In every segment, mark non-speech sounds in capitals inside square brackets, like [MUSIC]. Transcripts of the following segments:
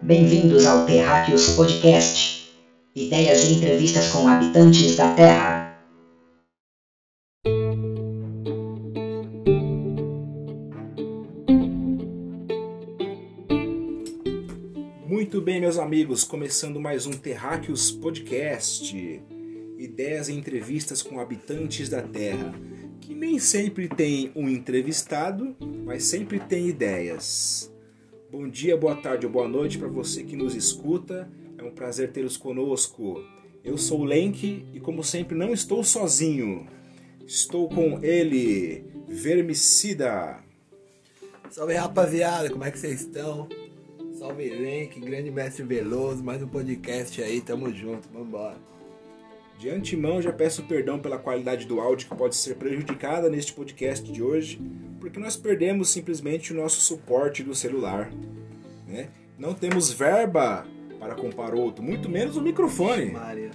Bem-vindos ao Terráqueos Podcast. Ideias e entrevistas com habitantes da Terra. Muito bem, meus amigos, começando mais um Terráqueos Podcast. Ideias e entrevistas com habitantes da Terra, que nem sempre tem um entrevistado, mas sempre tem ideias. Bom dia, boa tarde ou boa noite para você que nos escuta. É um prazer tê-los conosco. Eu sou o Lenk e, como sempre, não estou sozinho. Estou com ele, Vermicida. Salve rapaziada, como é que vocês estão? Salve Lenk, grande mestre Veloso, mais um podcast aí, tamo junto, vambora. De antemão, já peço perdão pela qualidade do áudio que pode ser prejudicada neste podcast de hoje, porque nós perdemos simplesmente o nosso suporte do celular. Né? Não temos verba para comprar outro, muito menos o microfone. Maria,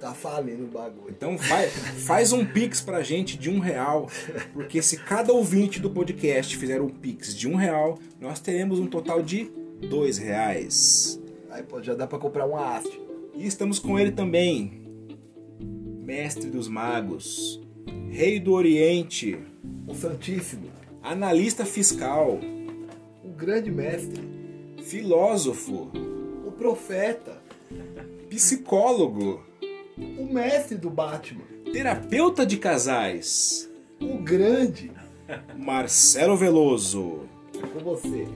tá falindo o bagulho. Então faz, faz um pix pra gente de um real, porque se cada ouvinte do podcast fizer um pix de um real, nós teremos um total de dois reais. Aí pô, já dá pra comprar uma haste. E estamos com ele também, mestre dos magos, rei do Oriente, O Santíssimo, analista fiscal, o grande mestre, filósofo, o profeta, psicólogo, o mestre do Batman, terapeuta de casais, o grande. Marcelo Veloso. É com você.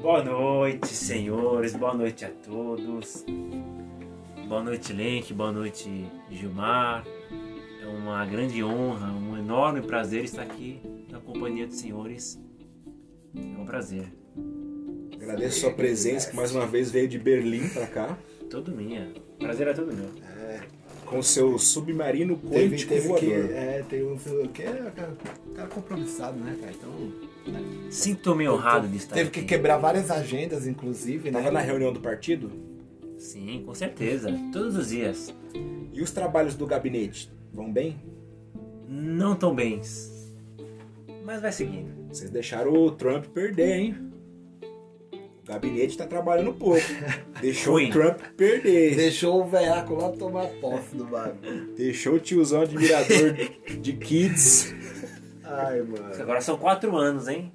Boa noite, senhores. Boa noite a todos. Boa noite, Lenk. Boa noite, Gilmar. É uma grande honra, um enorme prazer estar aqui na companhia dos senhores. É um prazer. Agradeço sua presença, que mais uma vez veio de Berlim para cá, Todo minha. Prazer é todo meu. com seu submarino Teve, quântico teve que. voador. É, tem um. Que é cara, cara compromissado, né, cara? Então. Sinto-me honrado de estar Teve aqui. que quebrar várias agendas, inclusive, né? Na reunião do partido? Sim, com certeza. Todos os dias. E os trabalhos do gabinete? Vão bem? Não tão bem. Mas vai seguindo. Vocês deixaram o Trump perder, hein? O gabinete tá trabalhando pouco. [LAUGHS] Deixou o Trump perder. Deixou o velhaco lá tomar posse do bagulho. Deixou o tiozão admirador de kids. Ai, mano. Agora são quatro anos, hein?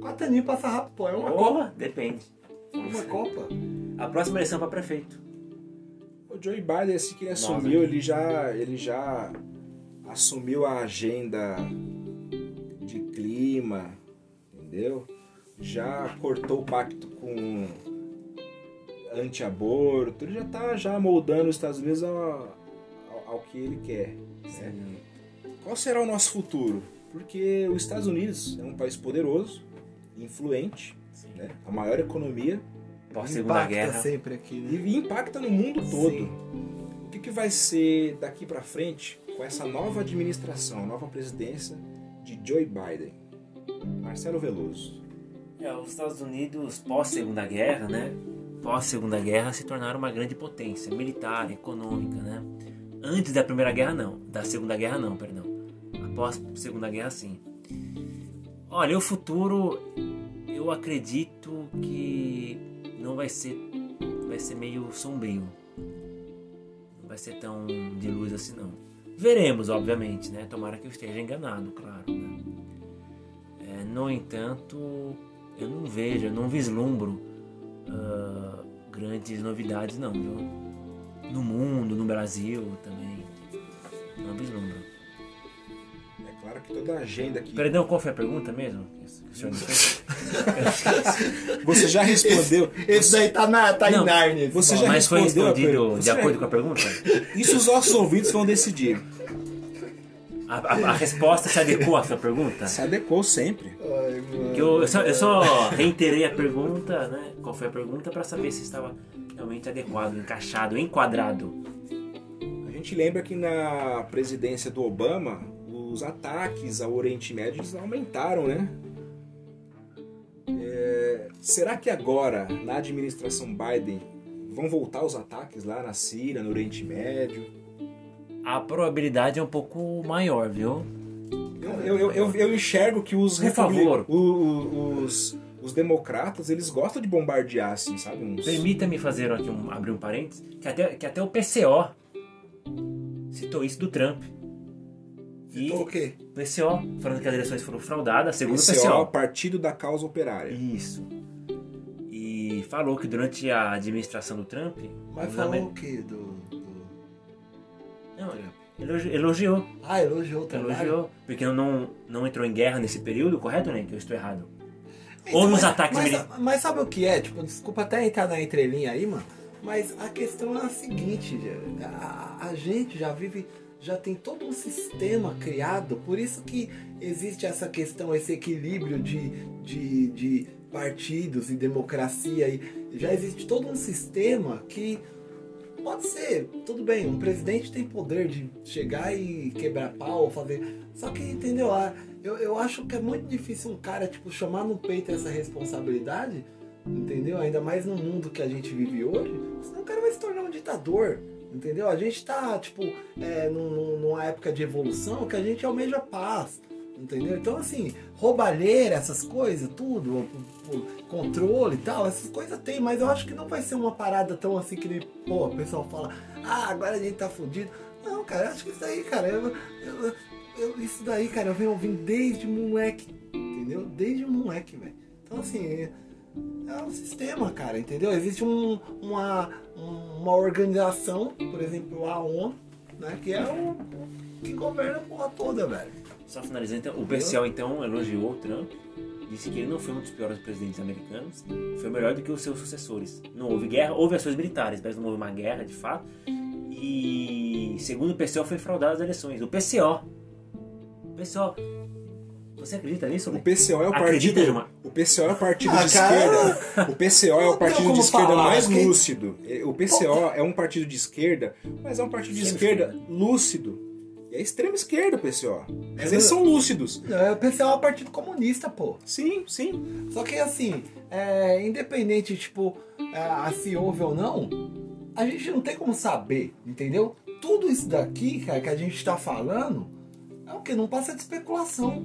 Quatro aninhos passa rápido, pô. É uma Opa, Copa. Depende. Uma Copa. A próxima eleição para prefeito. O Joe Biden, assim que ele Nossa, assumiu, que- ele já, ele já assumiu a agenda de clima, entendeu? Já cortou o pacto com anti-aborto, ele já tá já moldando os Estados Unidos ao, ao- ao que ele quer. né? Qual será o nosso futuro? Porque os Estados Unidos é um país poderoso, influente, né? a maior economia Pós-segunda Impacta guerra. sempre aqui, né? e impacta no mundo todo. Sim. O que, que vai ser daqui pra frente com essa nova administração, nova presidência de Joe Biden? Marcelo Veloso. É, os Estados Unidos, pós-segunda guerra, né? Pós-segunda guerra, se tornaram uma grande potência militar, econômica, né? Antes da primeira guerra, não. Da segunda guerra, não, perdão. Após segunda guerra, sim. Olha, o futuro, eu acredito que não vai ser, vai ser meio sombrio. Não vai ser tão de luz assim, não. Veremos, obviamente, né? Tomara que eu esteja enganado, claro, né? É, no entanto, eu não vejo, eu não vislumbro ah, grandes novidades não, viu? No mundo, no Brasil também. Não vislumbro. Claro que toda a agenda aqui. Perdão, qual foi a pergunta mesmo? [LAUGHS] Você já respondeu. Esse daí tá, na, tá Não, em Narnia. você já Mas foi respondeu a respondido de acordo com a pergunta? [LAUGHS] Isso os nossos ouvintes vão decidir. A, a- a resposta se adequou à sua pergunta? Se adequou sempre. Ai, eu, eu só, eu só reiterei a pergunta, né? Qual foi a pergunta para saber se estava realmente adequado, encaixado, enquadrado. A gente lembra que na presidência do Obama, os ataques ao Oriente Médio aumentaram, né? É, será que agora, na administração Biden, vão voltar os ataques lá na Síria, no Oriente Médio? A probabilidade é um pouco maior, viu? Eu, eu, eu, eu enxergo que os, favor. o- o- os, os democratas, eles gostam de bombardear, assim, sabe? Uns... Permita-me fazer aqui um, abrir um parênteses, que até, que até o PCO citou isso do Trump. E Citou o quê? PCO, falando que as eleições foram fraudadas, segundo o PCO, PCO. Partido da Causa Operária. Isso. E falou que durante a administração do Trump. Mas falou amer- o quê do. do- Não, elogi- elogiou. Ah, elogiou o trabalho. Elogiou. Porque não, não entrou em guerra nesse período, correto, né? Que eu estou errado. Então, uns mas- ataques mas, mili- mas sabe o que é? Tipo, desculpa até entrar na entrelinha aí, mano. Mas a questão é a seguinte, a, a gente já vive, já tem todo um sistema criado, por isso que existe essa questão, esse equilíbrio de, de, de partidos e democracia. E já existe todo um sistema que pode ser, tudo bem, um presidente tem poder de chegar e quebrar pau, fazer. Só que, entendeu? Ah, Eu, eu acho que é muito difícil um cara, tipo, chamar no peito essa responsabilidade, entendeu? Ainda mais no mundo que a gente vive hoje, senão o cara vai se tornar um ditador. Entendeu? A gente tá, tipo, é, num- num- numa época de evolução que a gente almeja paz. Entendeu? Então, assim, roubalheira, essas coisas, tudo, controle e tal, essas coisas tem, mas eu acho que não vai ser uma parada tão assim que nem, pô, o pessoal fala, ah, agora a gente tá fudido. Não, cara, acho que isso daí, cara, eu, eu- eu- isso daí, cara, eu venho ouvindo desde moleque, entendeu? Desde moleque, velho. Então, assim, é é um sistema, cara, entendeu? Existe um- uma, uma organização, por exemplo, a ONU, né, que é o que governa a porra toda, velho. Só finalizando, então, o PCO então elogiou o Trump, disse que ele não foi um dos piores presidentes americanos, foi melhor do que os seus sucessores. Não houve guerra, houve ações militares, mas não houve uma guerra de fato. E segundo o PCO foi fraudado as eleições. O PCO. O PCO. Você acredita nisso? O Lê? PCO é o Acredita, partido. Gilmar? O PCO é o partido Ah, de cara, esquerda. O PCO é o partido de esquerda falar, mais quem- lúcido. O PCO é um partido de esquerda, mas é um partido de esquerda lúcido. É extrema esquerda o PCO. Mas É eles são lúcidos. É, O PCO é o Partido Comunista, pô. Sim, sim. Só que assim, é, independente, tipo, é, se houve ou não, a gente não tem como saber, entendeu? Tudo isso daqui, cara, que a gente tá falando, é o que? Não passa de especulação.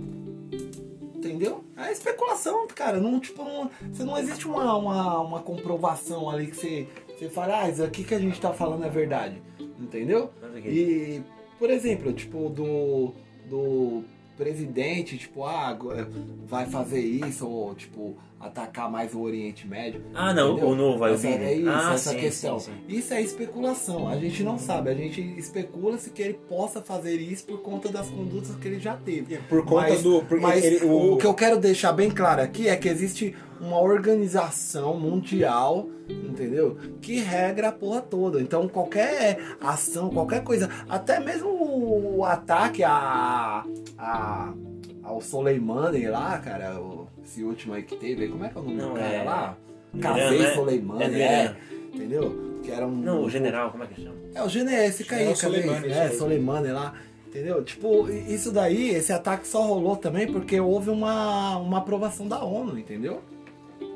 Entendeu? É especulação, cara. Não, tipo, não, você não existe uma, uma, uma comprovação ali que você, você fala, ah, isso aqui que a gente tá falando é verdade. Entendeu? E, por exemplo, tipo, do, do presidente, tipo, ah, vai fazer isso, ou, tipo, atacar mais o Oriente Médio. Ah, não, entendeu? o novo o essa, Biden. É isso, Ah, essa sim, questão. sim, sim. Isso é especulação, a gente não sabe, a gente especula-se que ele possa fazer isso por conta das condutas que ele já teve. Por conta Mas- do. Mas ele- o... que eu quero deixar bem claro aqui é que existe uma organização mundial, entendeu? Que regra a porra toda. Então qualquer ação, qualquer coisa, até mesmo o ataque a, a ao Soleimani lá, cara, o- esse último aí que teve, como é que é o nome Não, do cara é- lá? Cavei né? Soleimani, É é, entendeu? Que era um Não, o general, como é que chama? é, o Gene, esse General aí, Soleimani, Soleimani, é, isso aí. Soleimani lá, entendeu? Tipo, isso daí, esse ataque só rolou também porque houve uma, uma aprovação da ONU, entendeu?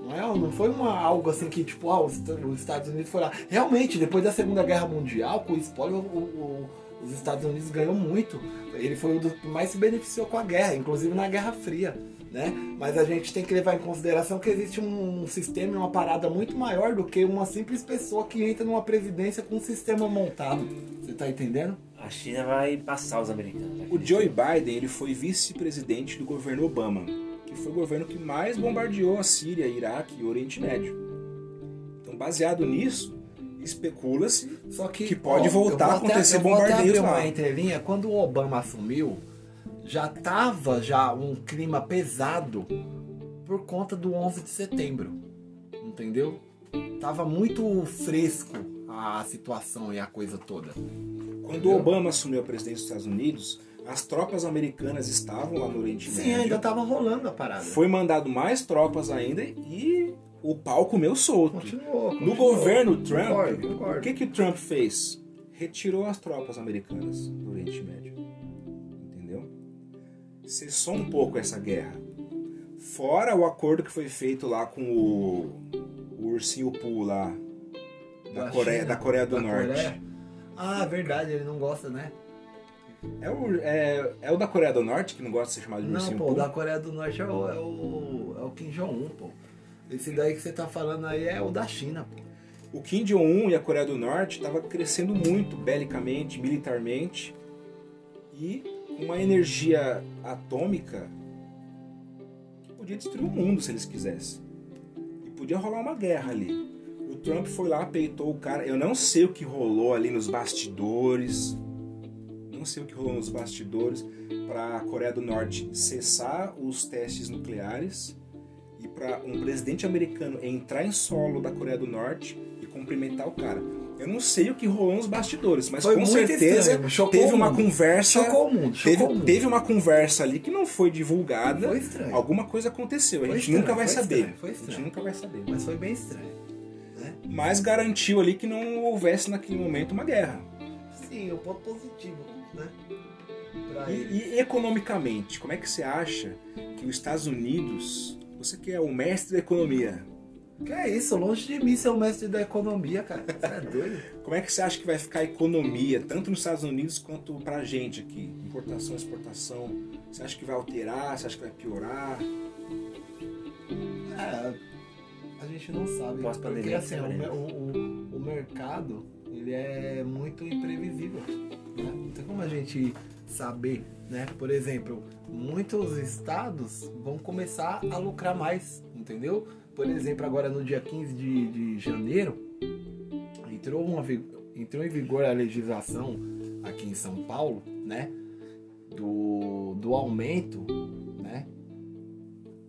Não, é, não foi uma, algo assim que, tipo, ah, os, os Estados Unidos foram lá. Realmente, depois da Segunda Guerra Mundial, com o spoiler, o- o- os Estados Unidos ganhou muito. Ele foi o do que mais se beneficiou com a guerra, inclusive na Guerra Fria. Né? Mas a gente tem que levar em consideração que existe um, um sistema e uma parada muito maior do que uma simples pessoa que entra numa presidência com um sistema montado. Você tá entendendo? A China vai passar os americanos. O Joe Biden ele foi vice-presidente do governo Obama, que foi o governo que mais bombardeou a Síria, Iraque e Oriente Médio. Então, baseado nisso, especula-se Só que, Que pode ó, voltar a acontecer eu vou até bombardeios lá. uma entrelinha. Quando o Obama assumiu, já tava já um clima pesado por conta do 11 de setembro. Entendeu? Tava muito fresco a situação e a coisa toda. Quando o Obama assumiu a presidência dos Estados Unidos, as tropas americanas estavam lá no Oriente Sim, Médio. ainda tava rolando a parada. Foi mandado mais tropas ainda e o pau comeu solto. Continuou, No continuou. governo Trump, Concordo, concordo. o que, que o Trump fez? Retirou as tropas americanas do Oriente Médio. Entendeu? Cessou um pouco essa guerra. Fora o acordo que foi feito lá com o, o ursinho Poo lá, da, Coreia, China, da Coreia do da Norte. Coreia. Ah, verdade, ele não gosta, né? É o, é, é o da Coreia do Norte que não gosta de ser chamado de Não, ursinho pô, Poo? o da Coreia do Norte é o, é o, é o Kim Jong-un, pô. Esse daí que você tá falando aí é o da China, pô. O Kim Jong-un e a Coreia do Norte estavam crescendo muito belicamente, militarmente e uma energia atômica que podia destruir o mundo se eles quisessem. E podia rolar uma guerra ali. O Trump foi lá, peitou o cara. Eu não sei o que rolou ali nos bastidores. Não sei o que rolou nos bastidores para a Coreia do Norte cessar os testes nucleares e para um presidente americano entrar em solo da Coreia do Norte e cumprimentar o cara. Eu não sei o que rolou nos bastidores, mas Foi com certeza estranho, teve uma conversa. Chocou o mundo, chocou teve, mundo. teve uma conversa ali que não foi divulgada. Foi estranho. Alguma coisa aconteceu. A gente estranho, nunca vai foi saber. estranho, foi A gente estranho. nunca vai saber. Mas foi bem estranho. Né? Mas garantiu ali que não houvesse naquele momento uma guerra. Sim, o ponto positivo, né? E, e economicamente, como é que você acha que os Estados Unidos, você que é o mestre da economia, Que é isso, longe de mim ser o mestre da economia, cara. Você é doido? como é que você acha que vai ficar a economia, tanto nos Estados Unidos quanto pra gente aqui? Importação, exportação. Você acha que vai alterar? Você acha que vai piorar? É, a gente não sabe. Pós-pandemia, Porque assim, mer- o, o, o mercado, ele é muito imprevisível. Né? Não tem como a gente saber, né? Por exemplo, muitos estados vão começar a lucrar mais, entendeu? Por exemplo, agora no dia 15 de, de janeiro, entrou, uma, entrou em vigor a legislação aqui em São Paulo, né? Do, do aumento, né?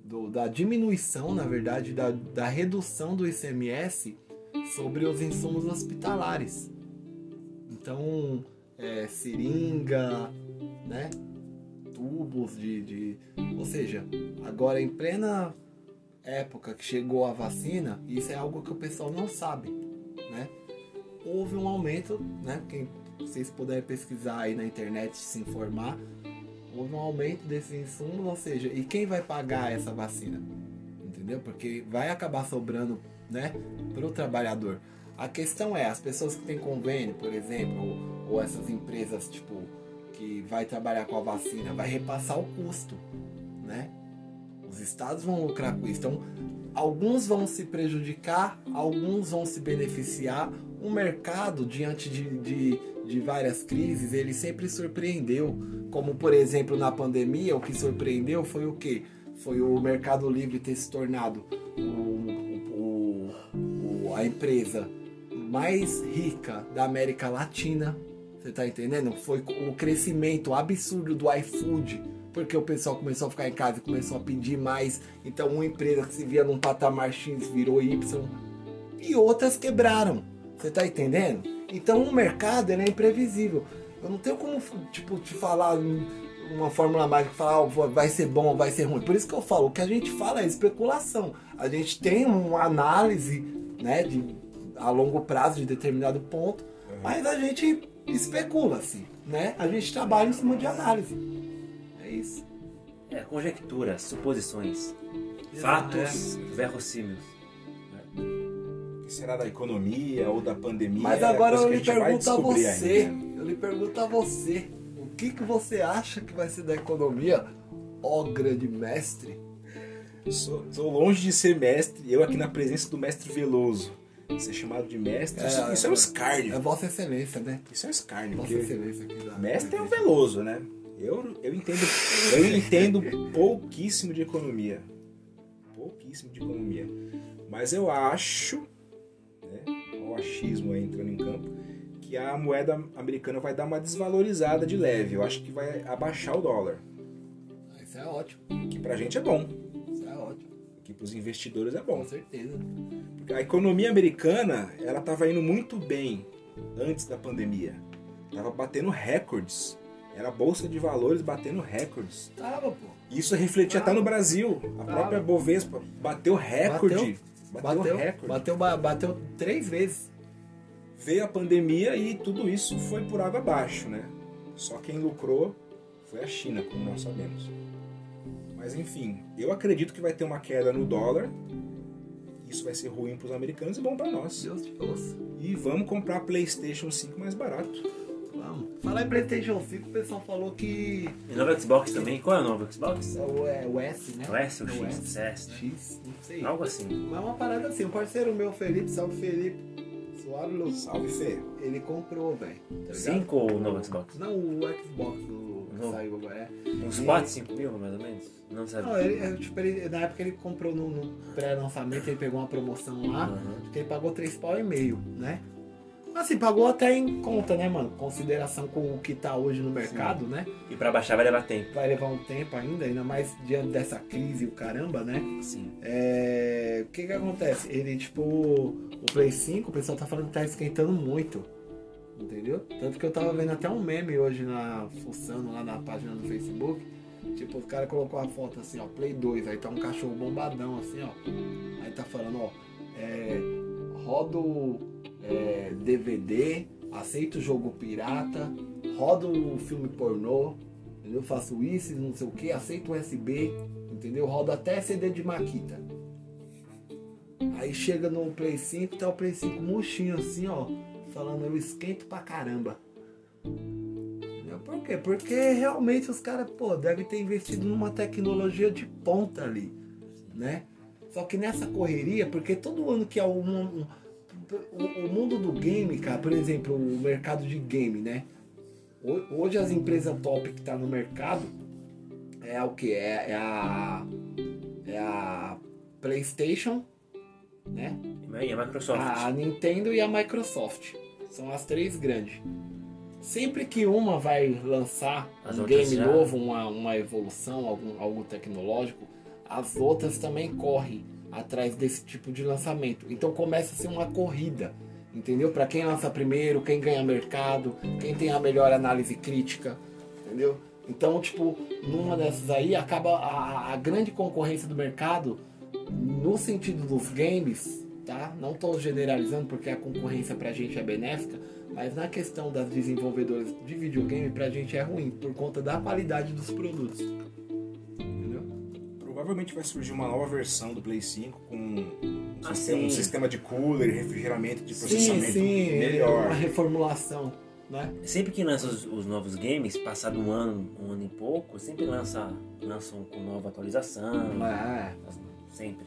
do- da diminuição, na verdade, da, da redução do ICMS sobre os insumos hospitalares. Então, é, seringa, né? Tubos de, de. Ou seja, agora em plena época que chegou a vacina, isso é algo que o pessoal não sabe, né? Houve um aumento, né? Quem vocês puderem pesquisar aí na internet se informar, houve um aumento desses insumos, ou seja, e quem vai pagar essa vacina? Entendeu? Porque vai acabar sobrando, né, para o trabalhador. A questão é, as pessoas que têm convênio, por exemplo, ou, ou essas empresas tipo que vai trabalhar com a vacina, vai repassar o custo, né? Os estados vão lucrar com isso. Então, alguns vão se prejudicar, alguns vão se beneficiar. O mercado, diante de, de, de várias crises, ele sempre surpreendeu. Como, por exemplo, na pandemia, o que surpreendeu foi o quê? Foi o Mercado Livre ter se tornado o, o- o- a empresa mais rica da América Latina. Você tá entendendo? Foi o crescimento absurdo do iFood, porque o pessoal começou a ficar em casa e começou a pedir mais. Então, uma empresa que se via num patamar X virou Y e outras quebraram. Você tá entendendo? Então, o mercado é imprevisível. Eu não tenho como tipo te falar um- uma fórmula mágica, falar "Ah, vai ser bom ou vai ser ruim. Por isso que eu falo, o que a gente fala é especulação. A gente tem uma análise, né, de a longo prazo de determinado ponto, mas a gente especula assim, né? A gente trabalha em cima de análise. É isso. É, conjecturas, suposições, fatos verossímiles. O que será da economia ou da pandemia? Mas é agora eu a lhe pergunto a descobrir você, ainda. eu lhe pergunto a você, o que, que você acha que vai ser da economia, ó grande mestre? Sou, sou longe de ser mestre, eu aqui na presença do mestre Veloso. Ser chamado de mestre, isso, isso é um escárnio. É Vossa Excelência, né? Isso é um escárnio, Vossa Excelência aqui mestre é o Veloso, né? Eu, eu entendo eu entendo pouquíssimo de economia. Pouquíssimo de economia. Mas eu acho, né, o achismo aí entrando em campo, que a moeda americana vai dar uma desvalorizada de leve. Eu acho que vai abaixar o dólar. Isso é ótimo, Que pra gente é bom. isso é ótimo, Pros investidores é com bom. certeza. A economia americana, ela estava indo muito bem antes da pandemia. Tava batendo recordes. Era a bolsa de valores batendo recordes. Tava, pô. Isso refletia até no Brasil. A Tava. própria Bovespa bateu recorde. Bateu, Bateu, recorde. bateu, ba- bateu três vezes. Veio a pandemia e tudo isso foi por água abaixo, né? Só quem lucrou foi a China, como nós sabemos. Mas enfim, eu acredito que vai ter uma queda no dólar. Isso vai ser ruim para os americanos e bom para nós. Deus te ouça. E vamos comprar PlayStation 5 mais barato. Vamos. Falar em Playstation 5, o pessoal falou que. E novo Xbox também. Qual é o novo Xbox? É o, é o S, né? O S, o É X, S, né? X, não sei. Algo assim. Mas é uma parada assim, um parceiro meu, Felipe, salve Felipe. Suave Lu. Salve, Fê. Ele comprou, velho. Tá ligado? 5 ou o novo Xbox? Não, o Xbox o que saiu agora. É. Uns E- 4, 5 mil, mais ou menos? Não sabe. Não, ele, é, tipo, ele- na época ele comprou no, no pré-lançamento, ele pegou uma promoção lá, Uhum. que ele pagou 3 pau e meio, né? Assim, pagou até em conta, né, mano? Consideração com o que tá hoje no mercado, né? E pra baixar vai levar tempo. Vai levar um tempo ainda, ainda mais diante dessa crise o caramba, né? Sim. É, O que que acontece? Ele, tipo, o Play 5, o pessoal tá falando que tá esquentando muito. Entendeu? Tanto que eu tava vendo até um meme hoje na fuçando lá na página do Facebook. Tipo, o cara colocou a foto assim, ó, Play 2, aí tá um cachorro bombadão assim, ó. Aí tá falando, ó, é, rodo é, DVD, aceito jogo pirata, rodo filme pornô, entendeu? Faço isso, não sei o que, aceito USB, entendeu? Rodo até CD de Maquita. Aí chega no Play 5, tá o Play 5 murchinho assim, ó, falando eu esquento pra caramba. Por quê? Porque realmente os caras, pô, devem ter investido numa tecnologia de ponta ali, né? Só que nessa correria, porque todo ano que é um, um- o, o mundo do game, cara, por exemplo, o mercado de game, né? Ho- Hoje as empresas top que tá no mercado é o que? É, é a. É a PlayStation, né? E a Microsoft. A Nintendo e a Microsoft. São as três grandes. Sempre que uma vai lançar As um game já- novo, uma, uma evolução, algum, algo tecnológico, as outras também correm atrás desse tipo de lançamento. Então começa a ser uma corrida, entendeu? Para quem lança primeiro, quem ganha mercado, quem tem a melhor análise crítica, entendeu? Então, tipo, numa dessas aí acaba a, a grande concorrência do mercado no sentido dos games, tá? Não estou generalizando porque a concorrência pra gente é benéfica, mas na questão das desenvolvedoras de videogame pra gente é ruim por conta da qualidade dos produtos. Entendeu? Provavelmente vai surgir uma nova versão do Play 5 com um, Ah, sistema, sim. um sistema de cooler e refrigeramento de Sim, processamento sim, é melhor. uma reformulação, né? Sempre que lança os, os novos games, passado um ano, um ano e pouco, sempre lança, lançam com nova atualização. É. Sempre.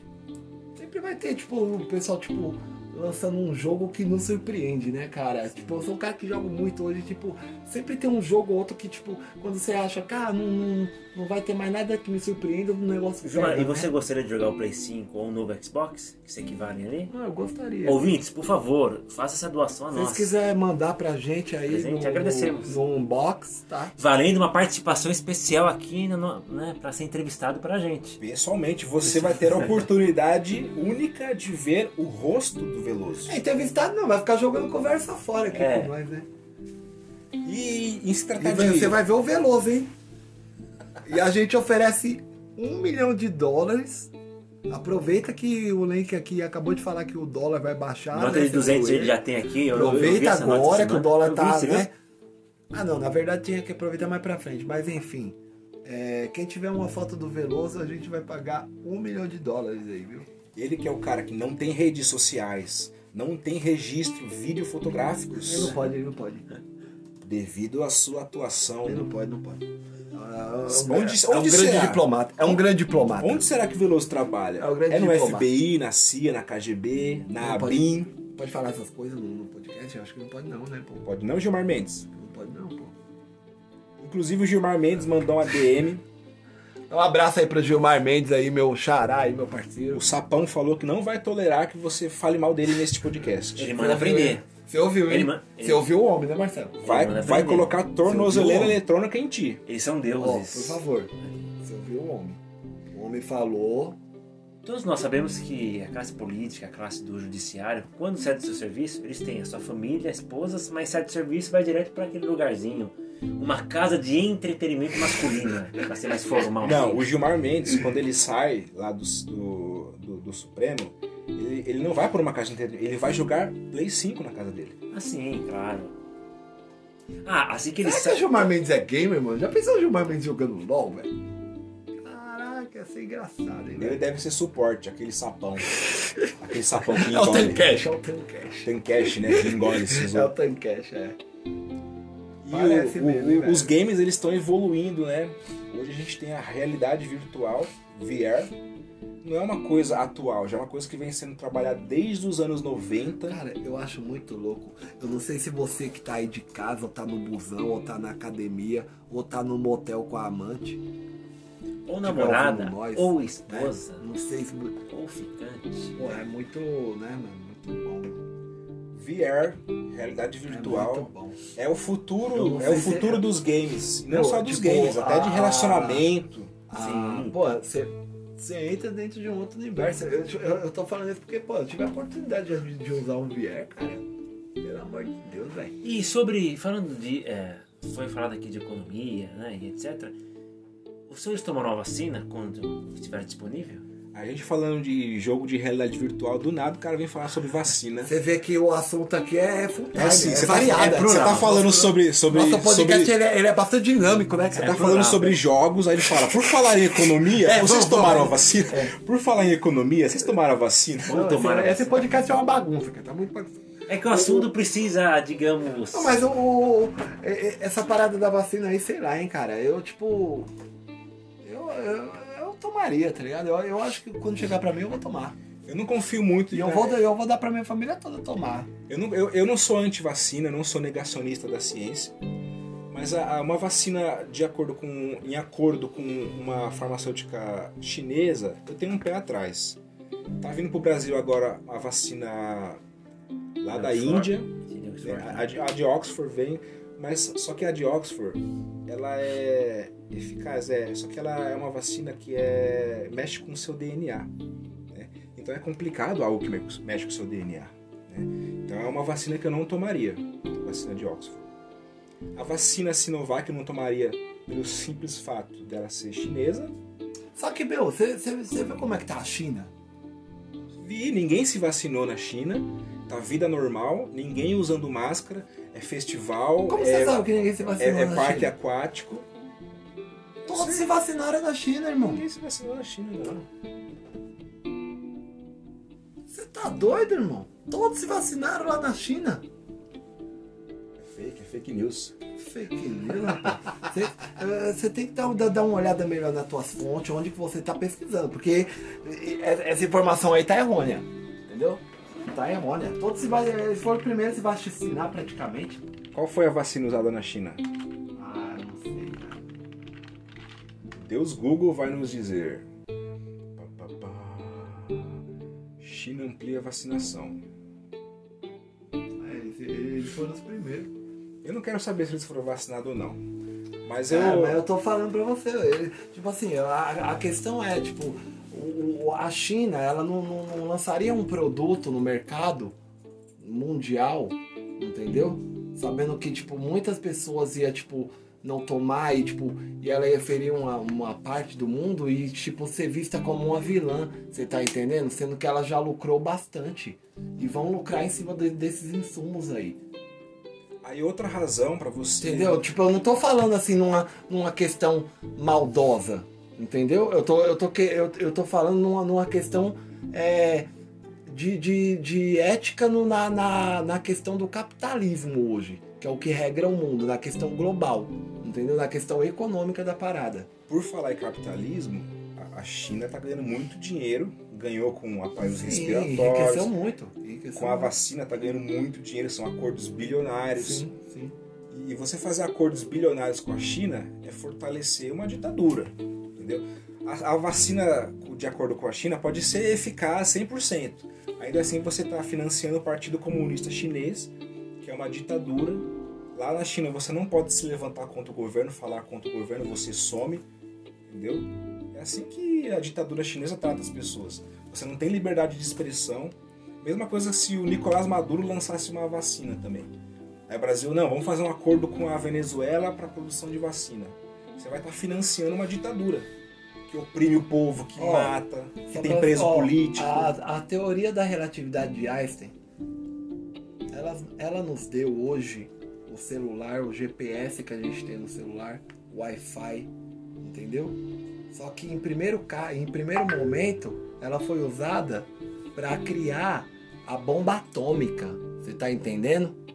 Sempre vai ter, tipo, o pessoal, tipo, lançando um jogo que nos surpreende, né, cara? Tipo, eu sou um cara que joga muito hoje, tipo, sempre tem um jogo ou outro que, tipo, quando você acha, cara, não, não, não vai ter mais nada que me surpreenda, o negócio pega, e você né? gostaria de jogar o Play 5 ou o novo Xbox? Que se equivalem ali? Ah, eu gostaria. Ouvintes, por favor, faça essa doação a Se vocês nós. quiserem mandar pra gente aí Presente, no, agradecemos. no, unbox, tá? Valendo uma participação especial aqui no, né, para ser entrevistado pra gente. Pessoalmente, você vai ter a [LAUGHS] oportunidade única de ver o rosto do Veloso. É, entrevistado não, vai ficar jogando conversa fora aqui É. com nós, né? E em se E tratar vai- de... você vai ver o Veloso, hein? E a gente oferece um milhão de dólares. Aproveita que o link aqui acabou de falar que o dólar vai baixar. nota né, de 200 segundo ele já tem aqui. eu- eu Aproveita nota agora que o semana. dólar Eu tá, né? Ah, não, na verdade tinha que aproveitar mais pra frente. Mas enfim, é, quem tiver uma foto do Veloso, a gente vai pagar um milhão de dólares aí, viu? Ele que é o cara que não tem redes sociais, não tem registro vídeo Ele fotográficos, não pode, ele não pode. devido à sua atuação. Ele não pode, não pode. Ah, Onde- é um onde grande será? diplomata. É um grande diplomata. Onde será que o Veloso trabalha? É É no diplomata. FBI, na CIA, na KGB, na Não pode. ABIN? Pode falar essas coisas no, no podcast? Eu acho que não pode não, né, pô? Pode não, Gilmar Mendes? Não pode não, pô. Inclusive o Gilmar Mendes mandou uma DM. Um abraço aí pro Gilmar Mendes aí, meu xará aí, meu parceiro. O Sapão falou que não vai tolerar que você fale mal dele neste podcast. Ele manda aprender. Você ouviu, hein? Ele man- Você ouviu o homem, né, Marcelo? Vai, vai colocar tornozeleira eletrônica em ti. Eles são Ó, por deuses. favor. Você ouviu o homem. O homem falou. Todos nós sabemos que a classe política, a classe do judiciário, quando sai do seu serviço, eles têm a sua família, a esposa, mas sai do serviço vai direto para aquele lugarzinho. Uma casa de entretenimento masculino, para ser mais formal. Não, o Gilmar Mendes, quando ele sai lá do, do, do- do Supremo, ele, ele não vai por uma casa de entretenimento, ele vai jogar Play 5 na casa dele. Assim, claro. Ah, assim que ele Será que o sai. Gilmar Mendes é gamer, mano? Já pensou o Gilmar Mendes jogando LOL, velho? Caraca, ia ser engraçado, hein, Ele velho? deve ser suporte, aquele sapão. aquele sapão que É o engole. Tancash, é o Tancash. Tem cash, né? Que engole esses É o. Tancash, é. E Parece o- mesmo, o- os games eles estão evoluindo, né? Hoje a gente tem a realidade virtual, VR. Não é uma coisa atual, já é uma coisa que vem sendo trabalhada desde os anos 90. Cara, eu acho muito louco. Eu não sei se você que tá aí de casa, ou tá no busão, ou tá na academia, ou tá no motel com a amante. Ou namorada, nós, ou né? esposa, Não sei se. ou ficante. Pô, é muito, né, mano? Muito bom. VR, realidade É virtual, bom. é, o futuro, é o se- futuro dos games. Não Pô, só dos tipo, games, até de a- relacionamento. Ah, Sim. pô, você, você entra dentro de um outro universo. Eu, eu, eu tô falando isso porque, pô, eu tive a oportunidade de, de usar um VR, cara. Pelo amor de Deus, velho. E sobre, falando de, é, foi falado aqui de economia, né, e etc. Os senhores tomaram a vacina quando estiver disponível? A gente falando de jogo de realidade virtual, do nada o cara vem falar sobre vacina. Você vê que o assunto aqui é full time, É assim, é você tá, variado, é, é você tá falando Nosso- sobre. sobre, Nosso podcast sobre ele, é, ele é bastante dinâmico, né, Você cara? tá falando sobre jogos, aí ele fala, por falar em economia, [LAUGHS] É, vocês vamos, tomaram vamos. a vacina? Por falar em economia, vocês tomaram a vacina? Não, Vamos tomar esse, esse podcast é uma bagunça, cara. Tá muito bagunça. É que o assunto precisa, digamos. Não, mas o, o- é- é- essa parada da vacina aí, sei lá, hein, cara. Eu, tipo. Eu, eu tomaria, tá ligado? Eu, eu acho que quando chegar pra mim eu vou tomar. Eu não confio muito. E eu né? vou, eu vou dar pra minha família toda tomar. Eu não, eu, eu não sou anti-vacina, não sou negacionista da ciência. Mas a, a- uma vacina de acordo com, em acordo com uma farmacêutica chinesa, eu tenho um pé atrás. Tá vindo pro Brasil agora a vacina lá da Oxford. Índia. A, de, a de Oxford vem, mas só que a de Oxford, ela é eficaz, é, só que ela é uma vacina que é mexe com o seu DNA, né? Então é complicado algo que me- mexe com o seu DNA, né? Então é uma vacina que eu não tomaria, a vacina de Oxford. A vacina Sinovac eu não tomaria pelo simples fato dela ser chinesa. Só que, meu, você vê como é que tá a China? Vi, ninguém se vacinou na China, tá vida normal, ninguém usando máscara, é festival, Como é, você sabe que ninguém se é, vacinou é na parque China? aquático. Todos se vacinaram na China, irmão. Ninguém se vacinou na China, não. Você tá doido, irmão? Todos se vacinaram lá na China. É fake, é fake news. Fake news, rapaz. Você, eh, tem que dar, dar- dar uma olhada melhor nas tuas fontes, onde que você tá pesquisando. Porque eh, essa informação aí tá errônea. Entendeu? Tá errônea. Todos se eles foram primeiro a se vacinar praticamente. Qual foi a vacina usada na China? Ah, não sei, cara. Deus Google vai nos dizer. Pá, pá, pá. China amplia a vacinação. É, eles, eles foram os primeiros. Eu não quero saber se eles foram vacinados ou não. Mas eu. É, mas eu tô falando pra você. tipo assim, a, a questão é, tipo, o- a China, ela não, não- não lançaria um produto no mercado mundial, entendeu? Sabendo que, tipo, muitas pessoas ia, tipo, não tomar e, tipo, e ela ia ferir uma, uma parte do mundo e, tipo, ser vista como uma vilã, você tá entendendo? Sendo que ela já lucrou bastante. E vão lucrar em cima de- desses insumos aí. Aí outra razão pra você. Entendeu? Tipo, eu não tô falando assim numa, numa questão maldosa. Entendeu? Eu tô, eu tô, que, eu, eu tô falando numa, numa questão é, de, de, de ética no- na, na, na questão do capitalismo hoje. Que é o que regra o mundo, na questão global. Entendeu? Na questão econômica da parada. Por falar em capitalismo, a- China tá ganhando muito dinheiro. Ganhou com aparelhos Sim, respiratórios. enriqueceu muito. enriqueceu Com a vacina tá ganhando muito dinheiro, são acordos bilionários. Sim, sim. E você fazer acordos bilionários com a China é fortalecer uma ditadura, entendeu? A, a vacina, de acordo com a China, pode ser eficaz 100%. Ainda assim, você está financiando o Partido Comunista Chinês, que é uma ditadura. Lá na China, você não pode se levantar contra o governo, falar contra o governo, você some, entendeu? É assim que a ditadura chinesa trata as pessoas. Você não tem liberdade de expressão. Mesma coisa se o Nicolás Maduro lançasse uma vacina também. Aí Brasil, não, vamos fazer um acordo com a Venezuela para produção de vacina. Você vai estar financiando uma ditadura que oprime o povo, que Ó, mata, que tem preso ó, político. A, a teoria da relatividade de Einstein, ela, ela nos deu hoje o celular, o GPS que a gente tem no celular, o Wi-Fi, entendeu? Só que em primeiro, em primeiro momento, ela foi usada para criar a bomba atômica. Você tá entendendo?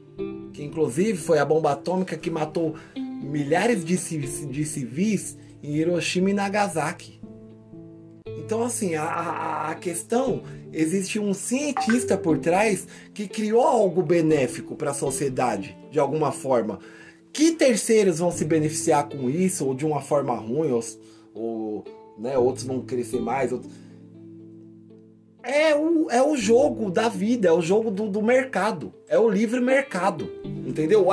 que inclusive foi a bomba atômica que matou milhares de, de civis em Hiroshima e Nagasaki. Então, assim, a, a, a questão: existe um cientista por trás que criou algo benéfico para a sociedade, de alguma forma. Que terceiros vão se beneficiar com isso, ou de uma forma ruim, ou, ou né, outros vão crescer mais. Outros... É, o, é o jogo da vida, é o jogo do, do mercado, é o livre mercado. Entendeu?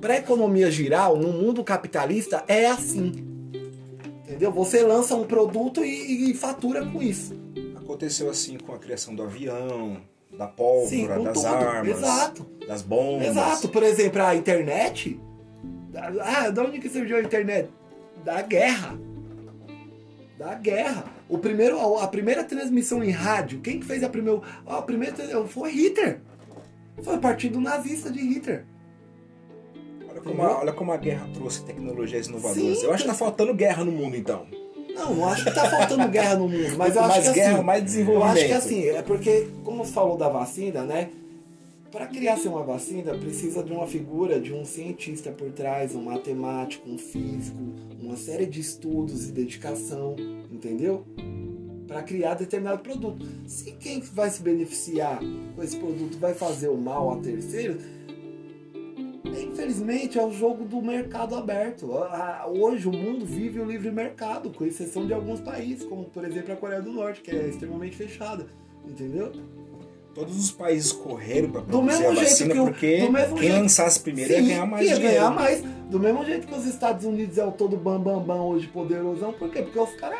Para a economia girar, no mundo capitalista, é assim. Entendeu? Você lança um produto e, e fatura com isso. Aconteceu assim com a criação do avião, da pólvora, Sim, das tudo. armas, Exato. das bombas. Exato. Por exemplo, a internet. Ah, de onde que surgiu a internet? Da guerra. Da guerra. O primeiro, a primeira transmissão em rádio, quem que fez a primeira. A primeira foi Hitler. Foi o partido nazista de Hitler. Olha como, a, olha como a guerra trouxe tecnologias inovadoras. Sim, eu acho que tá faltando guerra no mundo, então. Não, não acho que tá faltando guerra no mundo, mas eu [LAUGHS] acho mais que guerra, assim, mais Eu desenvolvimento. acho que assim, é porque, como você falou da vacina, né? Para criar-se uma vacina, precisa de uma figura, de um cientista por trás, um matemático, um físico, uma série de estudos e dedicação, entendeu? Para criar determinado produto. Se quem vai se beneficiar com esse produto vai fazer o mal a terceiros, infelizmente é o jogo do mercado aberto. Hoje o mundo vive o livre mercado, com exceção de alguns países, como por exemplo a Coreia do Norte, que é extremamente fechada. Entendeu? Todos os países correram para Do produzir mesmo a jeito vacina que o- porque do mesmo quem jeito- lançasse primeiro ia Sim, ganhar mais ia dinheiro. ganhar mais. Do mesmo jeito que os Estados Unidos é o todo bambambam bam, bam, hoje poderosão. Por quê? Porque os caras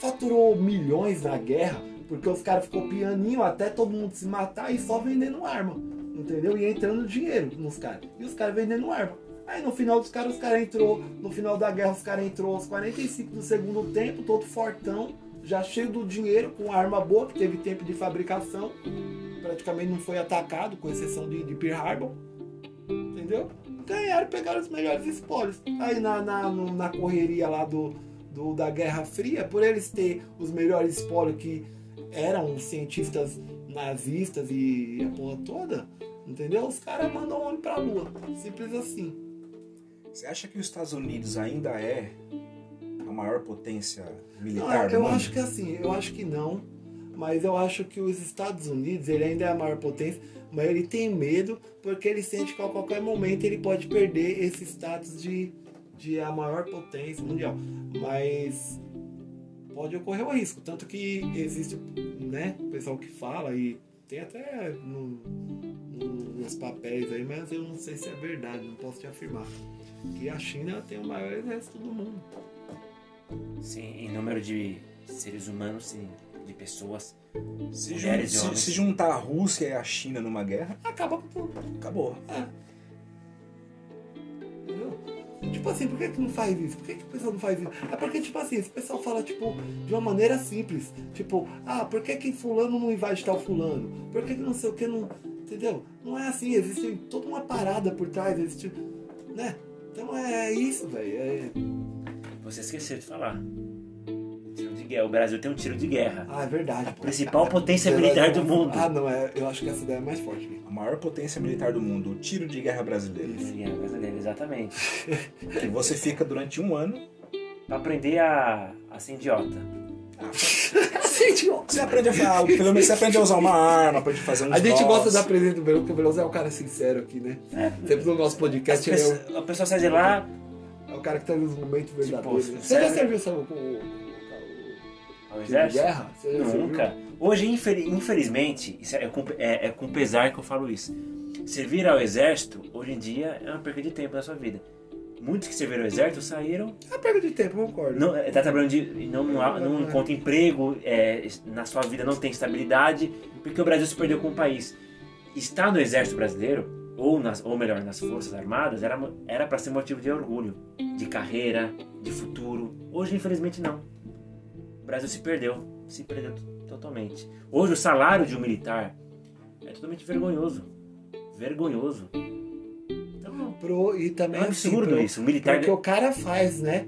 faturou milhões na guerra, porque os caras ficou pianinho até todo mundo se matar e só vendendo arma. Entendeu? E entrando dinheiro nos caras. E os caras vendendo arma. Aí no final dos caras, os caras entrou, no final da guerra, os caras entrou aos 45 do segundo tempo, todo fortão, já cheio do dinheiro, com arma boa, que teve tempo de fabricação. Praticamente não foi atacado, com exceção de, de Pearl Harbor. Entendeu? Ganharam e pegaram os melhores espólios. Aí na, na, na correria lá do, do- da Guerra Fria, por eles ter os melhores espólios que eram cientistas nazistas e a porra toda, entendeu? Os caras mandam o homem pra lua. Simples assim. Você acha que os Estados Unidos ainda é a maior potência Não, militar eu do eu mundo? acho que assim, eu acho que não. Mas eu acho que os Estados Unidos, ele ainda é a maior potência, mas ele tem medo porque ele sente que a qualquer momento ele pode perder esse status de, de a maior potência mundial. Mas pode ocorrer o risco. Tanto que existe né, pessoal que fala e tem até no, no- nos papéis aí, mas eu não sei se é verdade, não posso te afirmar. Que a China tem o maior exército do mundo. Sim, em número de seres humanos, sim, de pessoas. Se, jun- Mulheres e se- homens. se juntar a Rússia e a China numa guerra, Acaba acabou. É. Entendeu? Tipo assim, por que, que não faz isso? Por que, que o pessoal não faz isso? É porque, tipo assim, esse pessoal fala, tipo, de uma maneira simples. Tipo, ah, por que, que fulano não invade tal fulano? Por que, que não sei o que não. Entendeu? Não é assim, existe toda uma parada por trás, existe. Né? Então é isso, velho. É... Você esqueceu de falar. Guerra. O Brasil tem um tiro de guerra. Ah, é verdade. A pô. principal potência Verdade, militar do não. mundo. Ah, não, é, eu acho que essa ideia é mais forte. velho. A maior potência militar do mundo, o tiro de guerra brasileiro. Tiro de guerra brasileira, exatamente. [LAUGHS] Que você fica durante um ano. Pra aprender a, a ser idiota. [LAUGHS] Tipo, Você aprende a falar, pelo menos você aprende a usar uma arma, aprende a fazer uns A gente gosta da presença do Veloso, porque o Veloso é um cara sincero aqui, né? É, Sempre no nosso podcast As ele é o- a pessoa sai de lá, É o cara que tá nos momentos verdadeiros. Tipo, Você já serviu só com o. ao com o exército, guerra? Você nunca. Hoje, infel- infelizmente, é com, é- é com pesar que eu falo isso. Servir ao exército, hoje em dia, é uma perda de tempo na sua vida. Muitos que serviram ao exército saíram, É perda de tempo, concordo. não, tá trabalhando de, não, não, não encontra emprego, é, na sua vida não tem estabilidade, porque o Brasil se perdeu como país. Estar no exército brasileiro, ou, nas, ou melhor, nas forças armadas, era para ser motivo de orgulho, de carreira, de futuro. Hoje, infelizmente, não. Brasil se perdeu, se perdeu totalmente. Hoje, o salário de um militar é totalmente vergonhoso. Vergonhoso. Então, Pro, e é também um assim, absurdo pro- isso. O militar. Porque o cara faz, né?